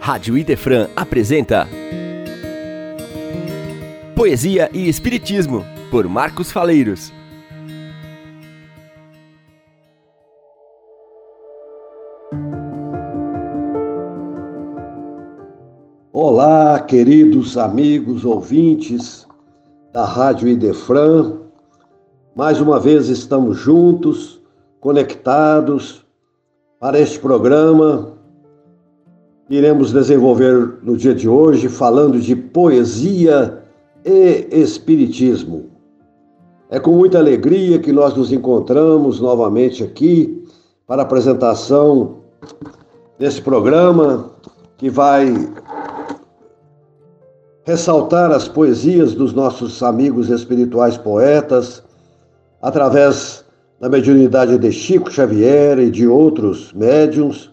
Rádio Idefran apresenta Poesia e Espiritismo, por Marcos Faleiros. Olá, queridos amigos ouvintes da Rádio Idefran. Mais uma vez estamos juntos, conectados para este programa iremos desenvolver no dia de hoje falando de poesia e espiritismo. É com muita alegria que nós nos encontramos novamente aqui para a apresentação desse programa que vai ressaltar as poesias dos nossos amigos espirituais poetas através da mediunidade de Chico Xavier e de outros médiums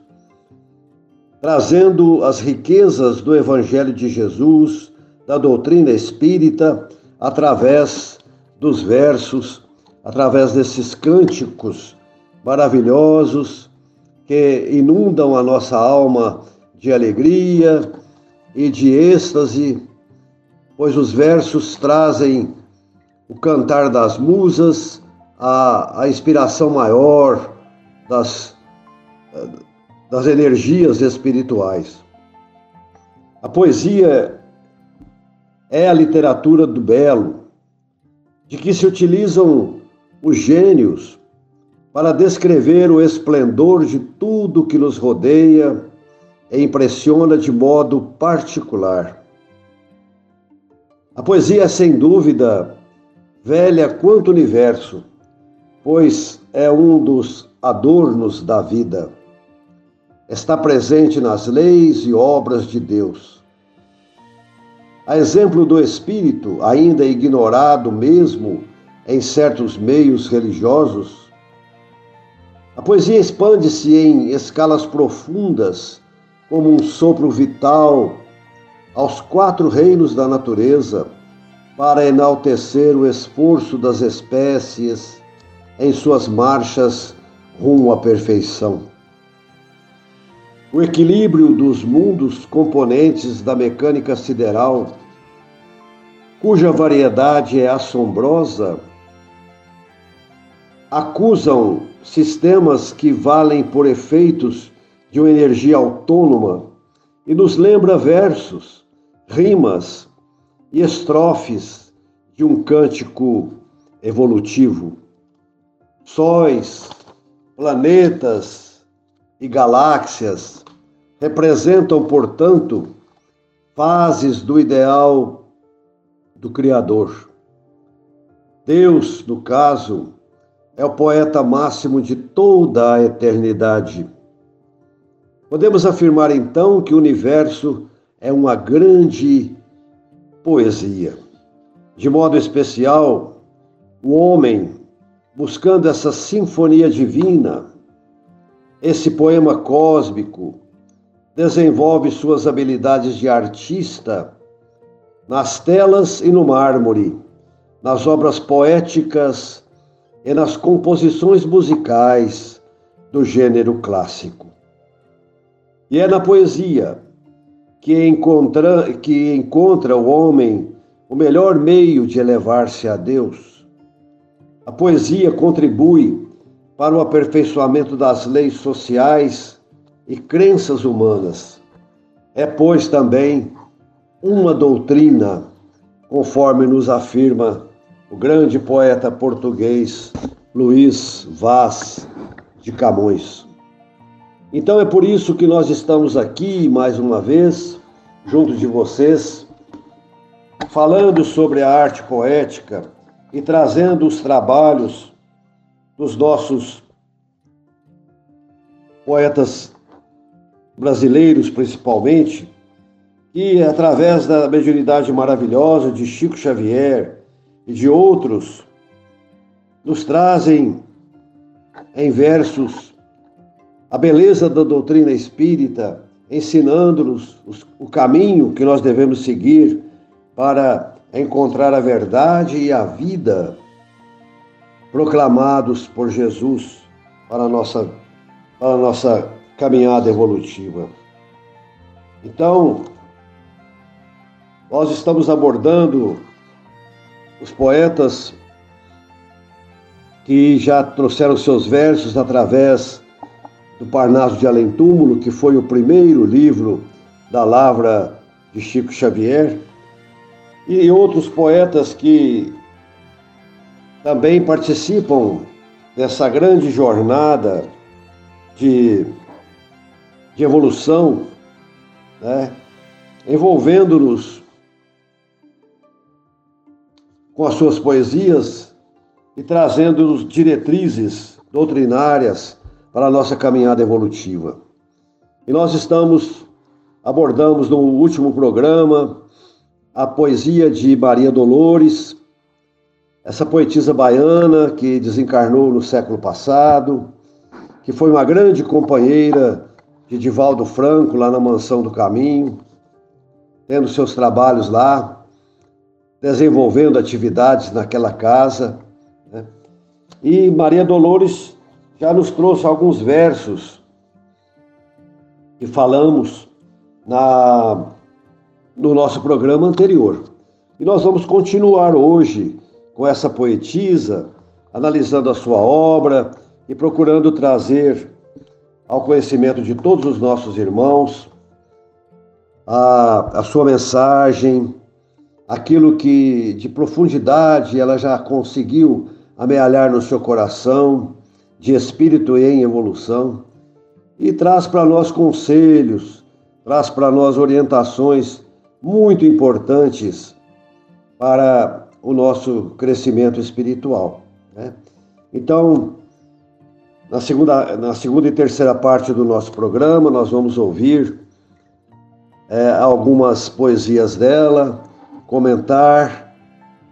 trazendo as riquezas do Evangelho de Jesus, da doutrina espírita, através dos versos, através desses cânticos maravilhosos que inundam a nossa alma de alegria e de êxtase, pois os versos trazem o cantar das musas, a, a inspiração maior das das energias espirituais. A poesia é a literatura do belo, de que se utilizam os gênios para descrever o esplendor de tudo que nos rodeia e impressiona de modo particular. A poesia é, sem dúvida, velha quanto o universo, pois é um dos adornos da vida está presente nas leis e obras de Deus. A exemplo do espírito, ainda ignorado mesmo em certos meios religiosos, a poesia expande-se em escalas profundas, como um sopro vital, aos quatro reinos da natureza, para enaltecer o esforço das espécies em suas marchas rumo à perfeição. O equilíbrio dos mundos componentes da mecânica sideral, cuja variedade é assombrosa, acusam sistemas que valem por efeitos de uma energia autônoma e nos lembra versos, rimas e estrofes de um cântico evolutivo. Sóis, planetas, e galáxias representam, portanto, fases do ideal do Criador. Deus, no caso, é o poeta máximo de toda a eternidade. Podemos afirmar então que o universo é uma grande poesia. De modo especial, o homem, buscando essa sinfonia divina, esse poema cósmico desenvolve suas habilidades de artista nas telas e no mármore, nas obras poéticas e nas composições musicais do gênero clássico. E é na poesia que encontra, que encontra o homem o melhor meio de elevar-se a Deus. A poesia contribui para o aperfeiçoamento das leis sociais e crenças humanas. É, pois, também uma doutrina, conforme nos afirma o grande poeta português Luís Vaz de Camões. Então é por isso que nós estamos aqui mais uma vez, junto de vocês, falando sobre a arte poética e trazendo os trabalhos dos nossos poetas brasileiros, principalmente, que através da mediunidade maravilhosa de Chico Xavier e de outros, nos trazem em versos a beleza da doutrina espírita, ensinando-nos o caminho que nós devemos seguir para encontrar a verdade e a vida proclamados por Jesus para a nossa, para a nossa caminhada evolutiva. Então, nós estamos abordando os poetas que já trouxeram seus versos através do Parnaso de Além Túmulo, que foi o primeiro livro da Lavra de Chico Xavier, e outros poetas que também participam dessa grande jornada de, de evolução, né? envolvendo-nos com as suas poesias e trazendo-nos diretrizes doutrinárias para a nossa caminhada evolutiva. E nós estamos, abordamos no último programa a poesia de Maria Dolores, essa poetisa baiana que desencarnou no século passado, que foi uma grande companheira de Divaldo Franco lá na Mansão do Caminho, tendo seus trabalhos lá, desenvolvendo atividades naquela casa. Né? E Maria Dolores já nos trouxe alguns versos que falamos na, no nosso programa anterior. E nós vamos continuar hoje com essa poetisa, analisando a sua obra e procurando trazer ao conhecimento de todos os nossos irmãos a, a sua mensagem, aquilo que de profundidade ela já conseguiu amealhar no seu coração, de espírito em evolução, e traz para nós conselhos, traz para nós orientações muito importantes para o nosso crescimento espiritual. Né? Então, na segunda, na segunda e terceira parte do nosso programa, nós vamos ouvir é, algumas poesias dela, comentar,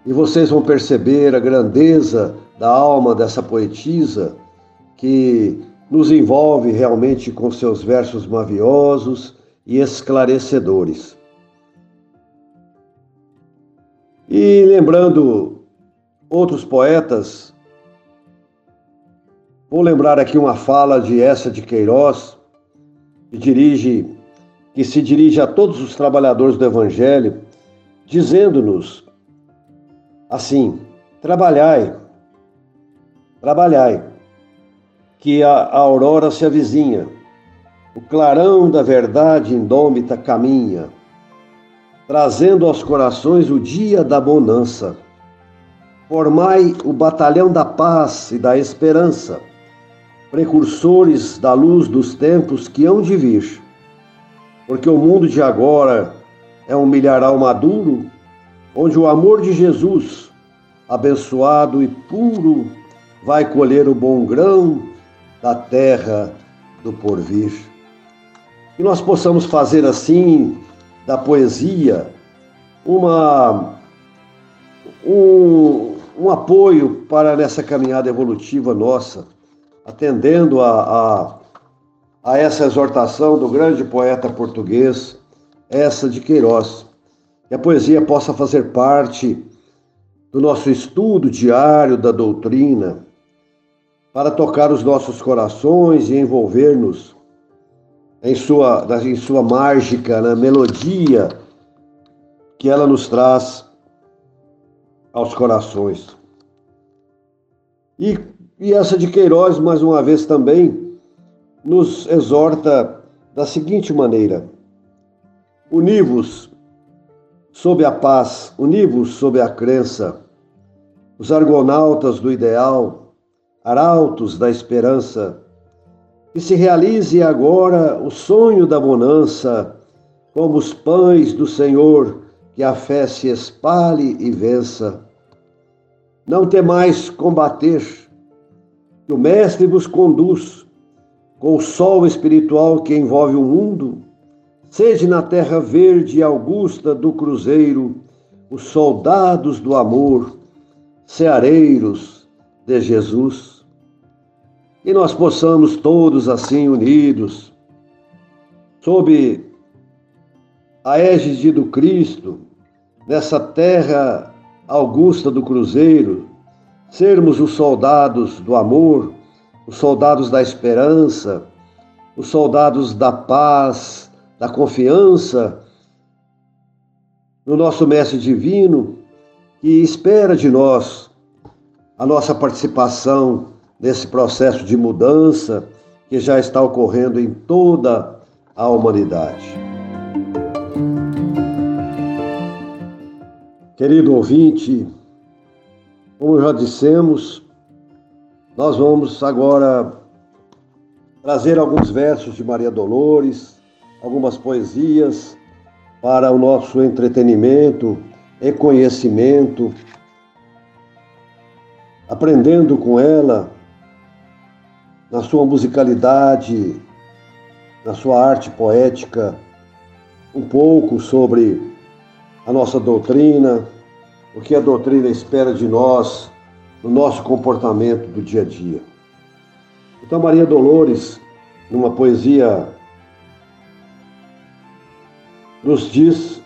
e vocês vão perceber a grandeza da alma dessa poetisa que nos envolve realmente com seus versos maviosos e esclarecedores. E lembrando outros poetas, vou lembrar aqui uma fala de essa de Queiroz, que dirige que se dirige a todos os trabalhadores do evangelho, dizendo-nos assim: trabalhai, trabalhai, que a, a aurora se avizinha, o clarão da verdade indômita caminha trazendo aos corações o dia da bonança. Formai o batalhão da paz e da esperança, precursores da luz dos tempos que hão de vir. Porque o mundo de agora é um milharal maduro, onde o amor de Jesus, abençoado e puro, vai colher o bom grão da terra do porvir. Que nós possamos fazer assim da poesia uma, um, um apoio para nessa caminhada evolutiva nossa, atendendo a, a, a essa exortação do grande poeta português, essa de Queiroz. Que a poesia possa fazer parte do nosso estudo diário da doutrina, para tocar os nossos corações e envolver-nos em sua, em sua mágica, na melodia que ela nos traz aos corações. E, e essa de Queiroz, mais uma vez também, nos exorta da seguinte maneira: univos sob a paz, univos sob a crença, os argonautas do ideal, arautos da esperança, que se realize agora o sonho da bonança, como os pães do Senhor, que a fé se espalhe e vença. Não temais combater, que o Mestre vos conduz com o sol espiritual que envolve o mundo. Sede na terra verde e augusta do cruzeiro, os soldados do amor, ceareiros de Jesus e nós possamos todos assim unidos, sob a égide do Cristo, nessa terra augusta do Cruzeiro, sermos os soldados do amor, os soldados da esperança, os soldados da paz, da confiança no nosso Mestre Divino, que espera de nós a nossa participação nesse processo de mudança que já está ocorrendo em toda a humanidade. Querido ouvinte, como já dissemos, nós vamos agora trazer alguns versos de Maria Dolores, algumas poesias para o nosso entretenimento e conhecimento, aprendendo com ela na sua musicalidade, na sua arte poética, um pouco sobre a nossa doutrina, o que a doutrina espera de nós no nosso comportamento do dia a dia. Então, Maria Dolores, numa poesia, nos diz,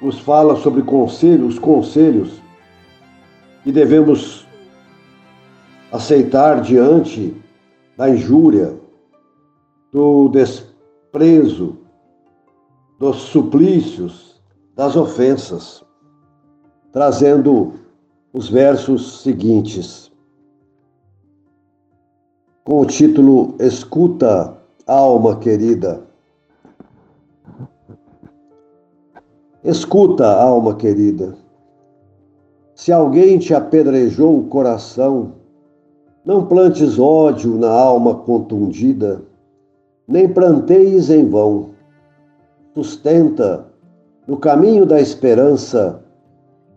nos fala sobre conselhos, os conselhos que devemos aceitar diante da injúria, do desprezo, dos suplícios, das ofensas trazendo os versos seguintes, com o título Escuta, alma querida. Escuta, alma querida. Se alguém te apedrejou o coração, não plantes ódio na alma contundida, nem planteis em vão. Sustenta no caminho da esperança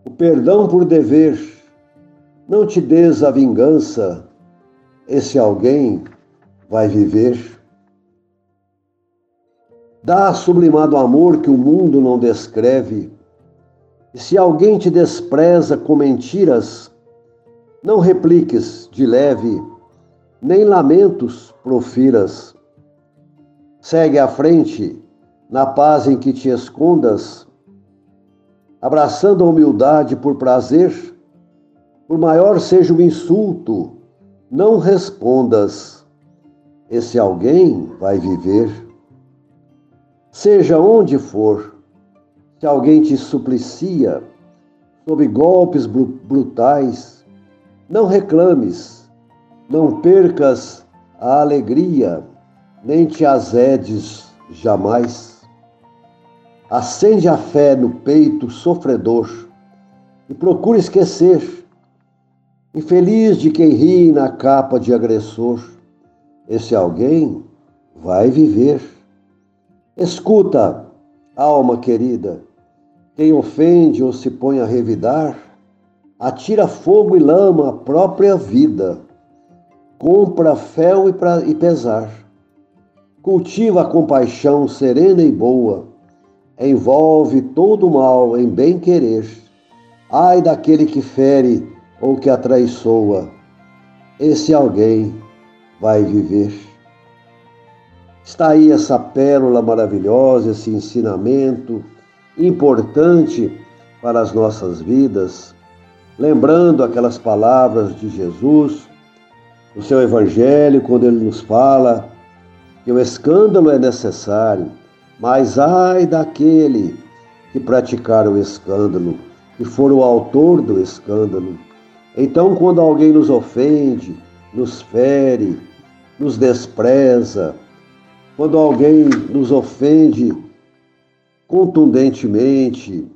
o perdão por dever. Não te des a vingança, esse alguém vai viver. Dá sublimado amor que o mundo não descreve. E se alguém te despreza com mentiras, não repliques de leve, nem lamentos profiras. Segue à frente, na paz em que te escondas, abraçando a humildade por prazer, por maior seja o insulto, não respondas. Esse alguém vai viver. Seja onde for, se alguém te suplicia, sob golpes brutais, não reclames, não percas a alegria, nem te azedes jamais. Acende a fé no peito sofredor e procura esquecer. Infeliz de quem ri na capa de agressor, esse alguém vai viver. Escuta, alma querida, quem ofende ou se põe a revidar, atira fogo e lama a própria vida, compra fel e pesar, cultiva a compaixão serena e boa. Envolve todo o mal em bem-querer. Ai daquele que fere ou que atraiçoa, esse alguém vai viver. Está aí essa pérola maravilhosa, esse ensinamento importante para as nossas vidas, lembrando aquelas palavras de Jesus no seu Evangelho, quando ele nos fala que o escândalo é necessário mas ai daquele que praticar o escândalo, que for o autor do escândalo. Então, quando alguém nos ofende, nos fere, nos despreza, quando alguém nos ofende contundentemente,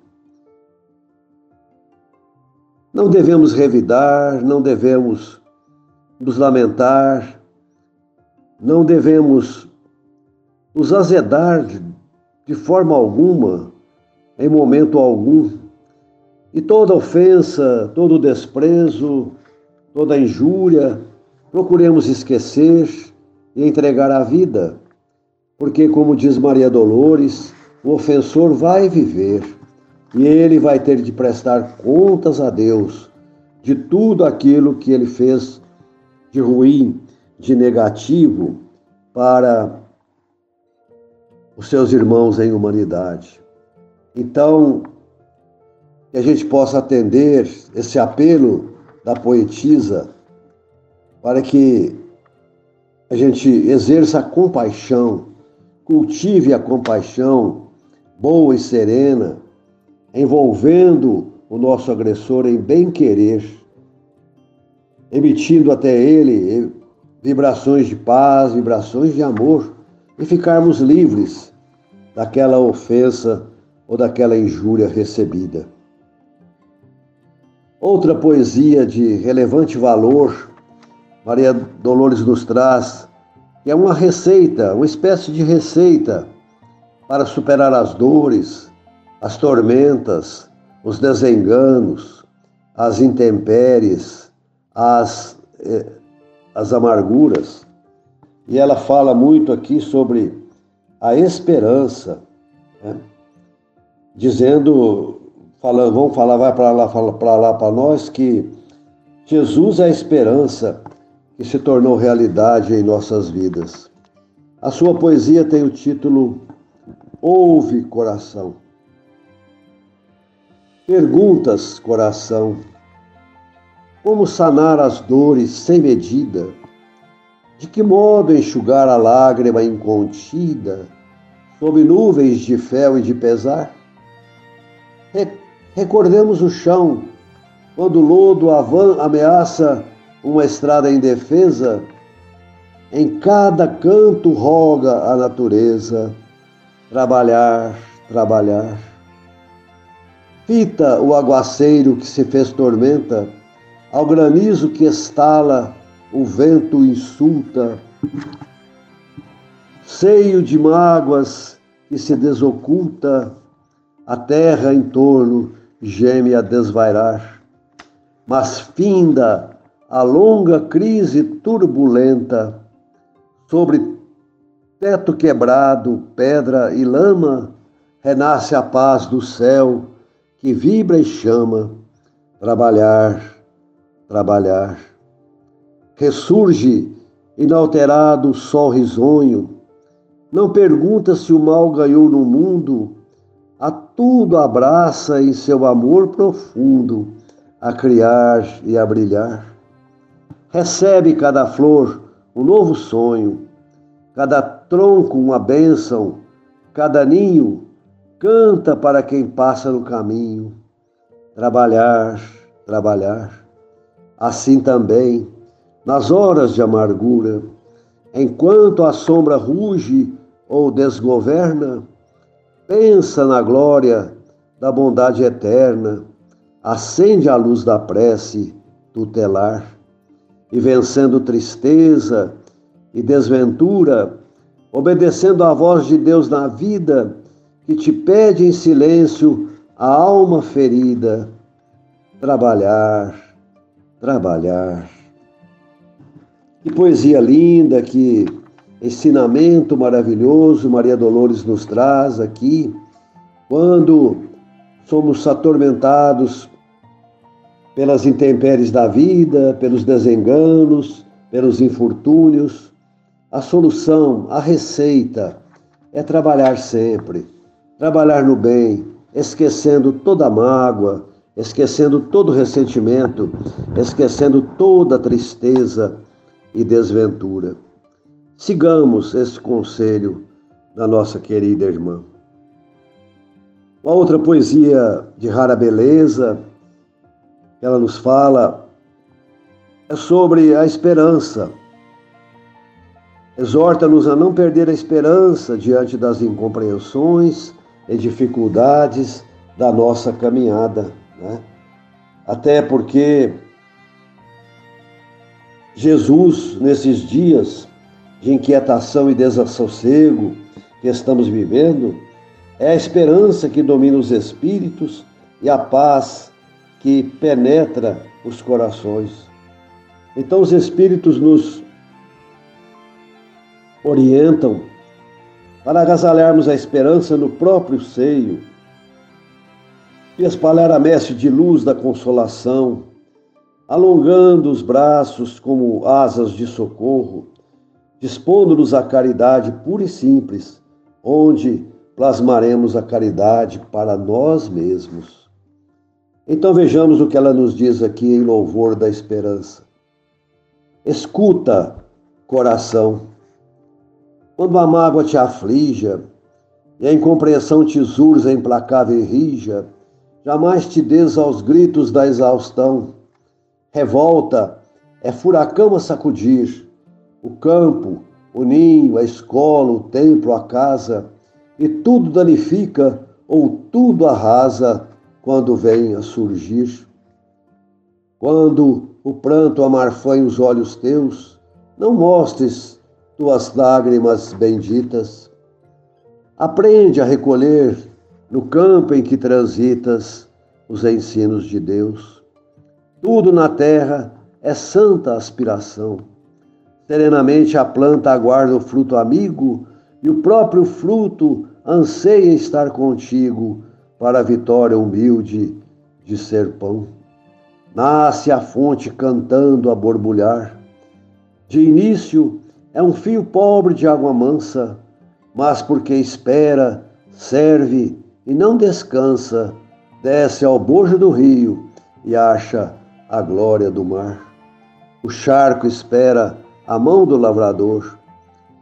não devemos revidar, não devemos nos lamentar, não devemos nos azedar de forma alguma, em momento algum. E toda ofensa, todo desprezo, toda injúria, procuremos esquecer e entregar a vida, porque, como diz Maria Dolores, o ofensor vai viver e ele vai ter de prestar contas a Deus de tudo aquilo que ele fez de ruim, de negativo para os seus irmãos em humanidade. Então, que a gente possa atender esse apelo da poetisa para que a gente exerça a compaixão cultive a compaixão boa e serena, envolvendo o nosso agressor em bem-querer, emitindo até ele vibrações de paz, vibrações de amor e ficarmos livres daquela ofensa ou daquela injúria recebida. Outra poesia de relevante valor, Maria Dolores nos traz, que é uma receita, uma espécie de receita para superar as dores, as tormentas, os desenganos, as intempéries, as, eh, as amarguras. E ela fala muito aqui sobre a esperança, né? dizendo, falando, vamos falar, vai para lá, para lá para nós que Jesus é a esperança que se tornou realidade em nossas vidas. A sua poesia tem o título Ouve, coração. Perguntas, coração. Como sanar as dores sem medida? De que modo enxugar a lágrima incontida sob nuvens de fel e de pesar? Recordemos o chão, quando o lodo ameaça uma estrada indefesa, em cada canto roga a natureza trabalhar, trabalhar. Fita o aguaceiro que se fez tormenta, ao granizo que estala, o vento insulta. Seio de mágoas que se desoculta, a terra em torno geme a desvairar. Mas finda a longa crise turbulenta, sobre teto quebrado, pedra e lama, renasce a paz do céu que vibra e chama. Trabalhar, trabalhar. Ressurge inalterado o sol risonho. Não pergunta se o mal ganhou no mundo a tudo abraça em seu amor profundo, a criar e a brilhar. Recebe cada flor um novo sonho, cada tronco uma bênção, cada ninho canta para quem passa no caminho. Trabalhar, trabalhar. Assim também, nas horas de amargura, enquanto a sombra ruge ou desgoverna, Pensa na glória da bondade eterna, acende a luz da prece tutelar, e vencendo tristeza e desventura, obedecendo à voz de Deus na vida, que te pede em silêncio a alma ferida, trabalhar, trabalhar. Que poesia linda, que ensinamento maravilhoso Maria Dolores nos traz aqui, quando somos atormentados pelas intempéries da vida, pelos desenganos, pelos infortúnios. A solução, a receita é trabalhar sempre, trabalhar no bem, esquecendo toda mágoa, esquecendo todo ressentimento, esquecendo toda tristeza e desventura. Sigamos esse conselho da nossa querida irmã. Uma outra poesia de rara beleza, ela nos fala, é sobre a esperança. Exorta-nos a não perder a esperança diante das incompreensões e dificuldades da nossa caminhada. Né? Até porque Jesus, nesses dias, de inquietação e desassossego que estamos vivendo, é a esperança que domina os espíritos e a paz que penetra os corações. Então, os espíritos nos orientam para agasalharmos a esperança no próprio seio e espalhar a messe de luz da consolação, alongando os braços como asas de socorro dispondo-nos à caridade pura e simples, onde plasmaremos a caridade para nós mesmos. Então vejamos o que ela nos diz aqui em louvor da esperança. Escuta, coração. Quando a mágoa te aflija e a incompreensão te surza implacável e rija, jamais te des aos gritos da exaustão. Revolta é furacão a sacudir, o campo, o ninho, a escola, o templo, a casa, e tudo danifica ou tudo arrasa quando vem a surgir. Quando o pranto amarfanha os olhos teus, não mostres tuas lágrimas benditas. Aprende a recolher no campo em que transitas os ensinos de Deus. Tudo na terra é santa aspiração. Serenamente a planta aguarda o fruto amigo e o próprio fruto anseia estar contigo para a vitória humilde de ser pão. Nasce a fonte cantando a borbulhar. De início é um fio pobre de água mansa, mas porque espera, serve e não descansa, desce ao bojo do rio e acha a glória do mar. O charco espera a mão do lavrador,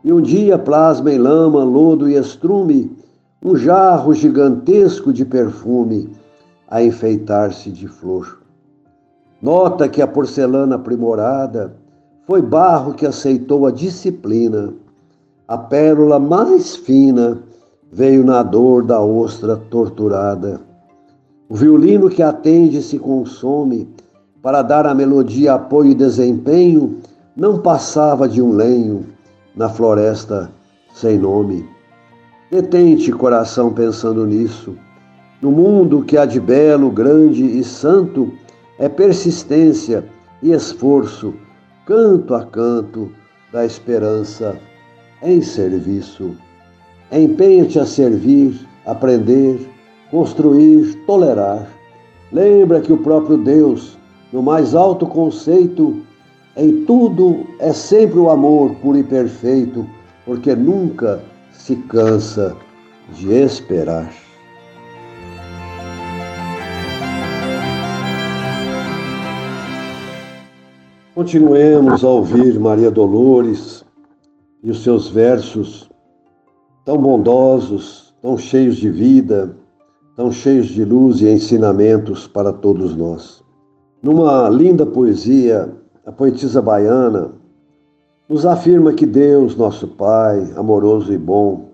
e um dia plasma em lama, lodo e estrume um jarro gigantesco de perfume a enfeitar-se de flor. Nota que a porcelana aprimorada foi barro que aceitou a disciplina. A pérola mais fina veio na dor da ostra torturada. O violino que atende se consome para dar à melodia apoio e desempenho não passava de um lenho na floresta sem nome. Detente, coração, pensando nisso. No mundo que há de belo, grande e santo, é persistência e esforço, canto a canto da esperança em serviço. Empenha-te a servir, aprender, construir, tolerar. Lembra que o próprio Deus, no mais alto conceito, em tudo é sempre o amor puro e perfeito, porque nunca se cansa de esperar. Continuemos a ouvir Maria Dolores e os seus versos tão bondosos, tão cheios de vida, tão cheios de luz e ensinamentos para todos nós. Numa linda poesia, a poetisa baiana nos afirma que Deus, nosso Pai, amoroso e bom,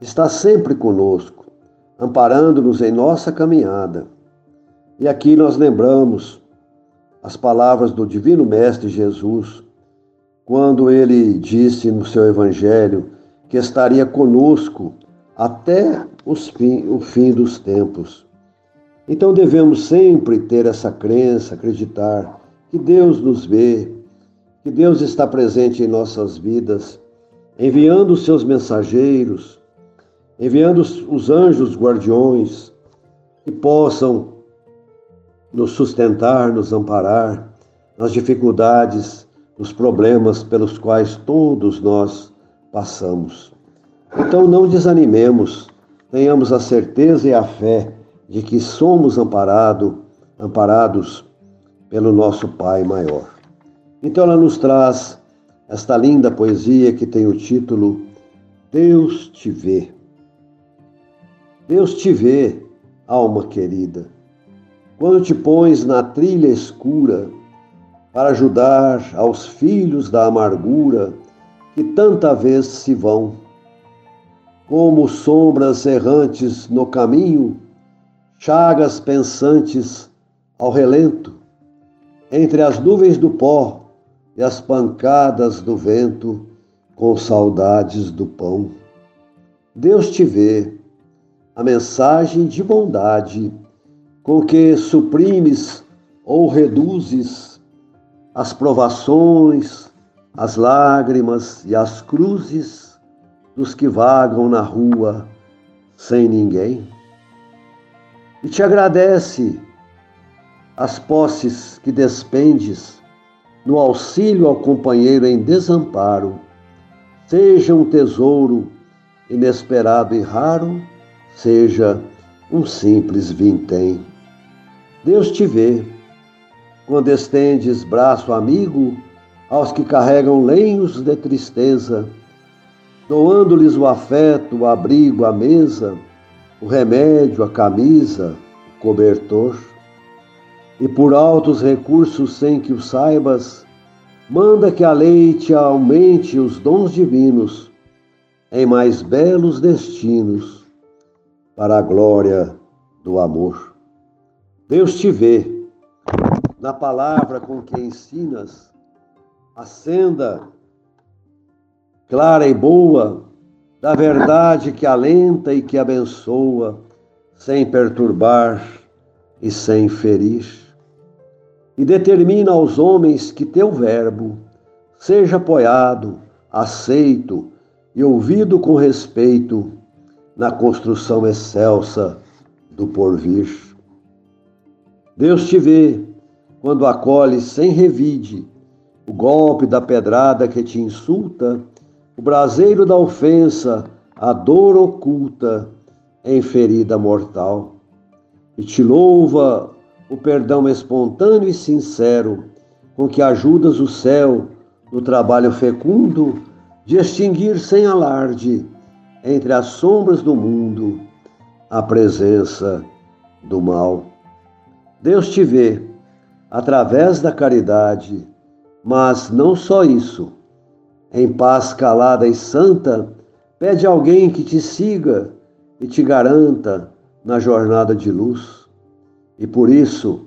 está sempre conosco, amparando-nos em nossa caminhada. E aqui nós lembramos as palavras do Divino Mestre Jesus, quando ele disse no seu Evangelho que estaria conosco até fim, o fim dos tempos. Então devemos sempre ter essa crença, acreditar que Deus nos vê, que Deus está presente em nossas vidas, enviando os seus mensageiros, enviando os anjos guardiões que possam nos sustentar, nos amparar nas dificuldades, nos problemas pelos quais todos nós passamos. Então não desanimemos, tenhamos a certeza e a fé de que somos amparado, amparados pelo nosso Pai maior. Então ela nos traz esta linda poesia que tem o título Deus te vê. Deus te vê, alma querida, quando te pões na trilha escura para ajudar aos filhos da amargura que tanta vez se vão. Como sombras errantes no caminho, chagas pensantes ao relento, entre as nuvens do pó e as pancadas do vento, com saudades do pão. Deus te vê, a mensagem de bondade com que suprimes ou reduzes as provações, as lágrimas e as cruzes dos que vagam na rua sem ninguém. E te agradece as posses que despendes no auxílio ao companheiro em desamparo, seja um tesouro inesperado e raro, seja um simples vintém. Deus te vê quando estendes braço amigo aos que carregam lenhos de tristeza, doando-lhes o afeto, o abrigo, a mesa, o remédio, a camisa, o cobertor. E por altos recursos, sem que o saibas, manda que a lei te aumente os dons divinos em mais belos destinos para a glória do amor. Deus te vê na palavra com que ensinas a senda clara e boa da verdade que alenta e que abençoa, sem perturbar e sem ferir. E determina aos homens que teu verbo seja apoiado, aceito e ouvido com respeito na construção excelsa do porvir. Deus te vê quando acolhe sem revide o golpe da pedrada que te insulta o braseiro da ofensa, a dor oculta em ferida mortal. E te louva o perdão espontâneo e sincero com que ajudas o céu no trabalho fecundo de extinguir sem alarde entre as sombras do mundo a presença do mal. Deus te vê através da caridade, mas não só isso em paz calada e santa, pede alguém que te siga e te garanta na jornada de luz. E por isso,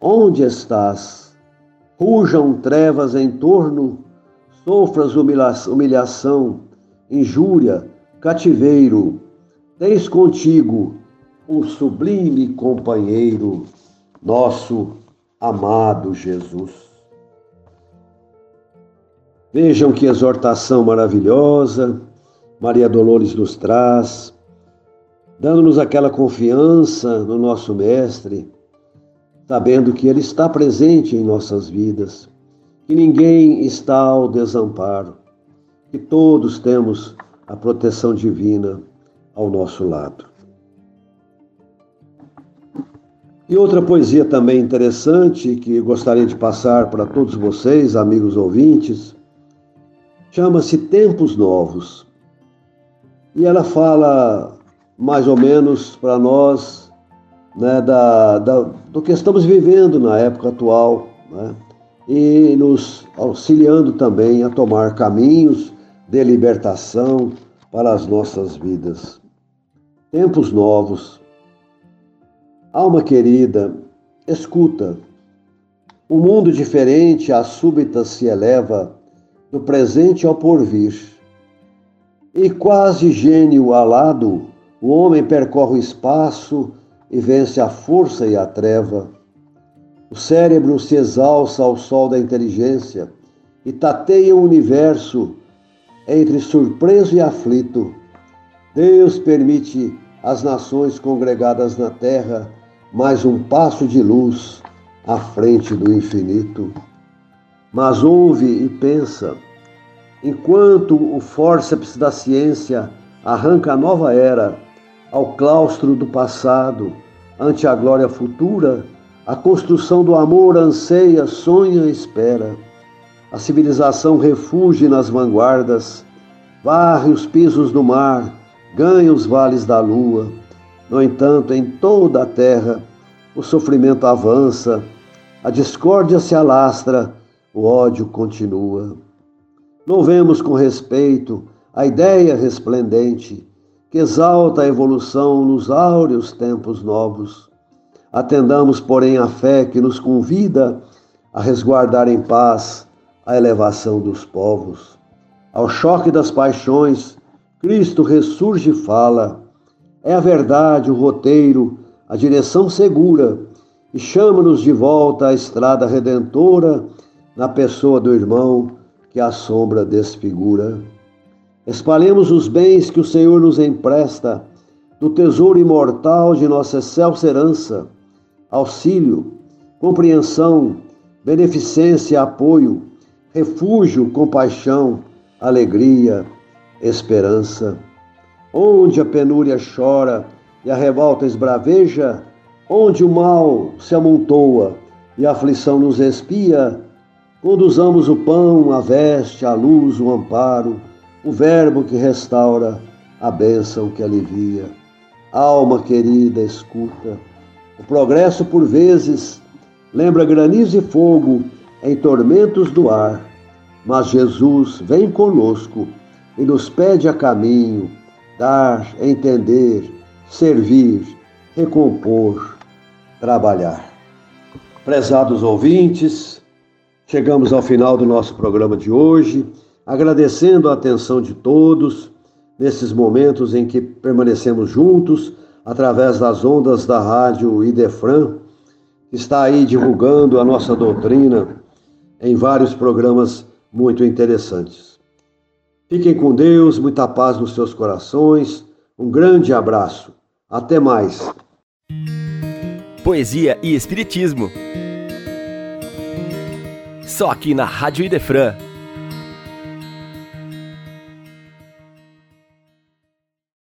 onde estás? Rujam trevas em torno, sofras humilhação, injúria, cativeiro. Tens contigo um sublime companheiro, nosso amado Jesus. Vejam que exortação maravilhosa Maria Dolores nos traz, dando-nos aquela confiança no nosso Mestre, sabendo que Ele está presente em nossas vidas, que ninguém está ao desamparo, que todos temos a proteção divina ao nosso lado. E outra poesia também interessante que gostaria de passar para todos vocês, amigos ouvintes, chama-se Tempos Novos. E ela fala mais ou menos para nós né, da, da, do que estamos vivendo na época atual né, e nos auxiliando também a tomar caminhos de libertação para as nossas vidas. Tempos novos. Alma querida, escuta. Um mundo diferente a súbita se eleva do presente ao porvir. E quase gênio alado, o homem percorre o espaço e vence a força e a treva. O cérebro se exalça ao sol da inteligência e tateia o universo entre surpreso e aflito. Deus permite às nações congregadas na terra mais um passo de luz à frente do infinito. Mas ouve e pensa, enquanto o fórceps da ciência arranca a nova era ao claustro do passado, ante a glória futura, a construção do amor anseia, sonha, espera. A civilização refugia nas vanguardas, varre os pisos do mar, ganha os vales da lua. No entanto, em toda a terra, o sofrimento avança, a discórdia se alastra, o ódio continua. Louvemos com respeito a ideia resplendente que exalta a evolução nos áureos tempos novos. Atendamos, porém, a fé que nos convida a resguardar em paz a elevação dos povos. Ao choque das paixões, Cristo ressurge e fala. É a verdade, o roteiro, a direção segura e chama-nos de volta à estrada redentora na pessoa do irmão que a sombra desfigura. Espalhemos os bens que o Senhor nos empresta, do tesouro imortal de nossa excelsa herança, auxílio, compreensão, beneficência, apoio, refúgio, compaixão, alegria, esperança. Onde a penúria chora e a revolta esbraveja, onde o mal se amontoa e a aflição nos espia, Conduzamos o pão, a veste, a luz, o amparo, o Verbo que restaura, a bênção que alivia. Alma querida, escuta. O progresso, por vezes, lembra granizo e fogo em tormentos do ar, mas Jesus vem conosco e nos pede a caminho, dar, entender, servir, recompor, trabalhar. Prezados ouvintes, chegamos ao final do nosso programa de hoje, agradecendo a atenção de todos nesses momentos em que permanecemos juntos através das ondas da rádio Idefran, que está aí divulgando a nossa doutrina em vários programas muito interessantes. Fiquem com Deus, muita paz nos seus corações. Um grande abraço. Até mais. Poesia e Espiritismo. Só aqui na Rádio Idefran